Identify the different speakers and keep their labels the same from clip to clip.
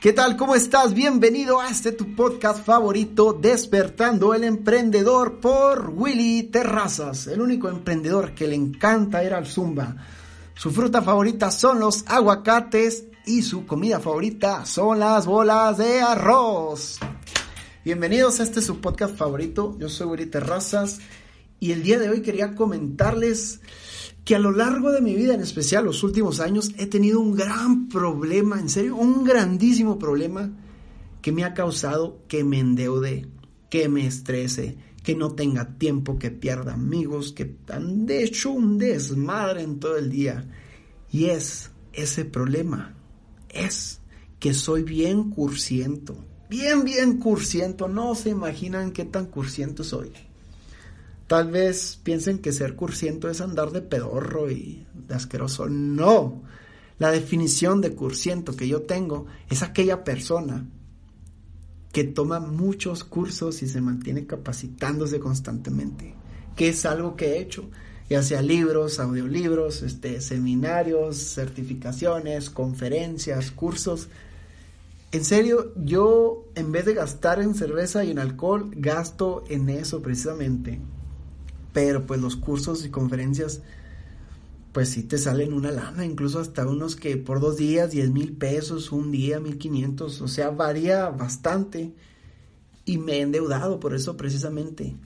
Speaker 1: ¿Qué tal? ¿Cómo estás? Bienvenido a este tu podcast favorito, Despertando el Emprendedor por Willy Terrazas, el único emprendedor que le encanta ir al Zumba. Su fruta favorita son los aguacates y su comida favorita son las bolas de arroz. Bienvenidos a este su podcast favorito, yo soy Willy Terrazas y el día de hoy quería comentarles que a lo largo de mi vida, en especial los últimos años, he tenido un gran problema, en serio, un grandísimo problema que me ha causado que me endeude, que me estrese, que no tenga tiempo, que pierda amigos, que han de hecho un desmadre en todo el día. Y es ese problema, es que soy bien cursiento, bien, bien cursiento, no se imaginan qué tan cursiento soy. Tal vez piensen que ser cursiento es andar de pedorro y de asqueroso. No. La definición de cursiento que yo tengo es aquella persona que toma muchos cursos y se mantiene capacitándose constantemente, que es algo que he hecho, ya sea libros, audiolibros, este, seminarios, certificaciones, conferencias, cursos. En serio, yo en vez de gastar en cerveza y en alcohol, gasto en eso precisamente pero pues los cursos y conferencias pues sí te salen una lana, incluso hasta unos que por dos días, diez mil pesos, un día, mil quinientos, o sea, varía bastante y me he endeudado por eso precisamente.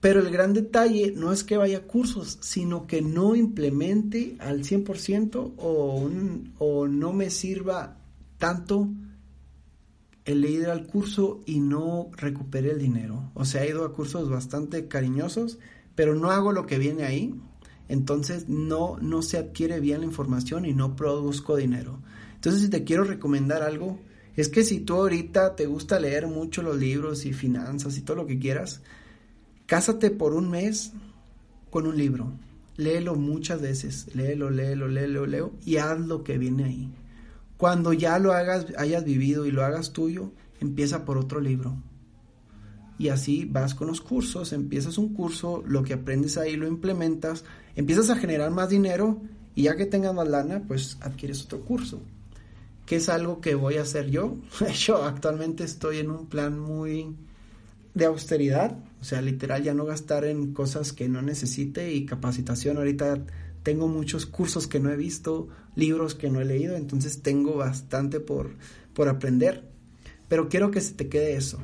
Speaker 1: Pero el gran detalle no es que vaya a cursos, sino que no implemente al 100% o, o no me sirva tanto el ir al curso y no recupere el dinero. O sea, he ido a cursos bastante cariñosos, pero no hago lo que viene ahí, entonces no, no se adquiere bien la información y no produzco dinero. Entonces, si te quiero recomendar algo, es que si tú ahorita te gusta leer mucho los libros y finanzas y todo lo que quieras, cásate por un mes con un libro. Léelo muchas veces, léelo, léelo, léelo, léelo y haz lo que viene ahí. Cuando ya lo hagas, hayas vivido y lo hagas tuyo, empieza por otro libro y así vas con los cursos, empiezas un curso, lo que aprendes ahí lo implementas, empiezas a generar más dinero y ya que tengas más lana, pues adquieres otro curso, que es algo que voy a hacer yo. Yo actualmente estoy en un plan muy de austeridad, o sea, literal ya no gastar en cosas que no necesite y capacitación. Ahorita tengo muchos cursos que no he visto, libros que no he leído, entonces tengo bastante por, por aprender. Pero quiero que se te quede eso,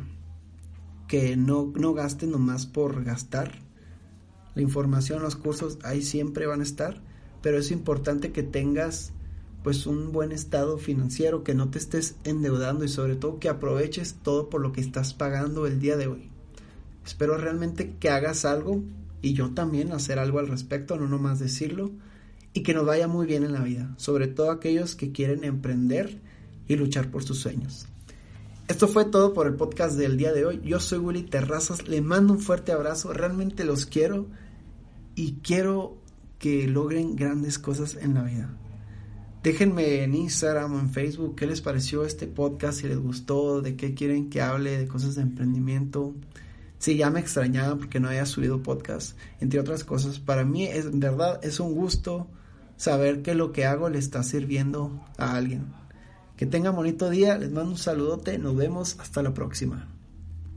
Speaker 1: que no, no gasten nomás por gastar. La información, los cursos ahí siempre van a estar, pero es importante que tengas pues un buen estado financiero, que no te estés endeudando y sobre todo que aproveches todo por lo que estás pagando el día de hoy. Espero realmente que hagas algo y yo también hacer algo al respecto, no nomás decirlo, y que nos vaya muy bien en la vida, sobre todo aquellos que quieren emprender y luchar por sus sueños. Esto fue todo por el podcast del día de hoy. Yo soy Willy Terrazas, le mando un fuerte abrazo, realmente los quiero y quiero que logren grandes cosas en la vida. Déjenme en Instagram o en Facebook qué les pareció este podcast, si les gustó, de qué quieren que hable, de cosas de emprendimiento. Si ya me extrañaba porque no haya subido podcast, entre otras cosas. Para mí es en verdad es un gusto saber que lo que hago le está sirviendo a alguien. Que tengan bonito día, les mando un saludote, nos vemos. Hasta la próxima.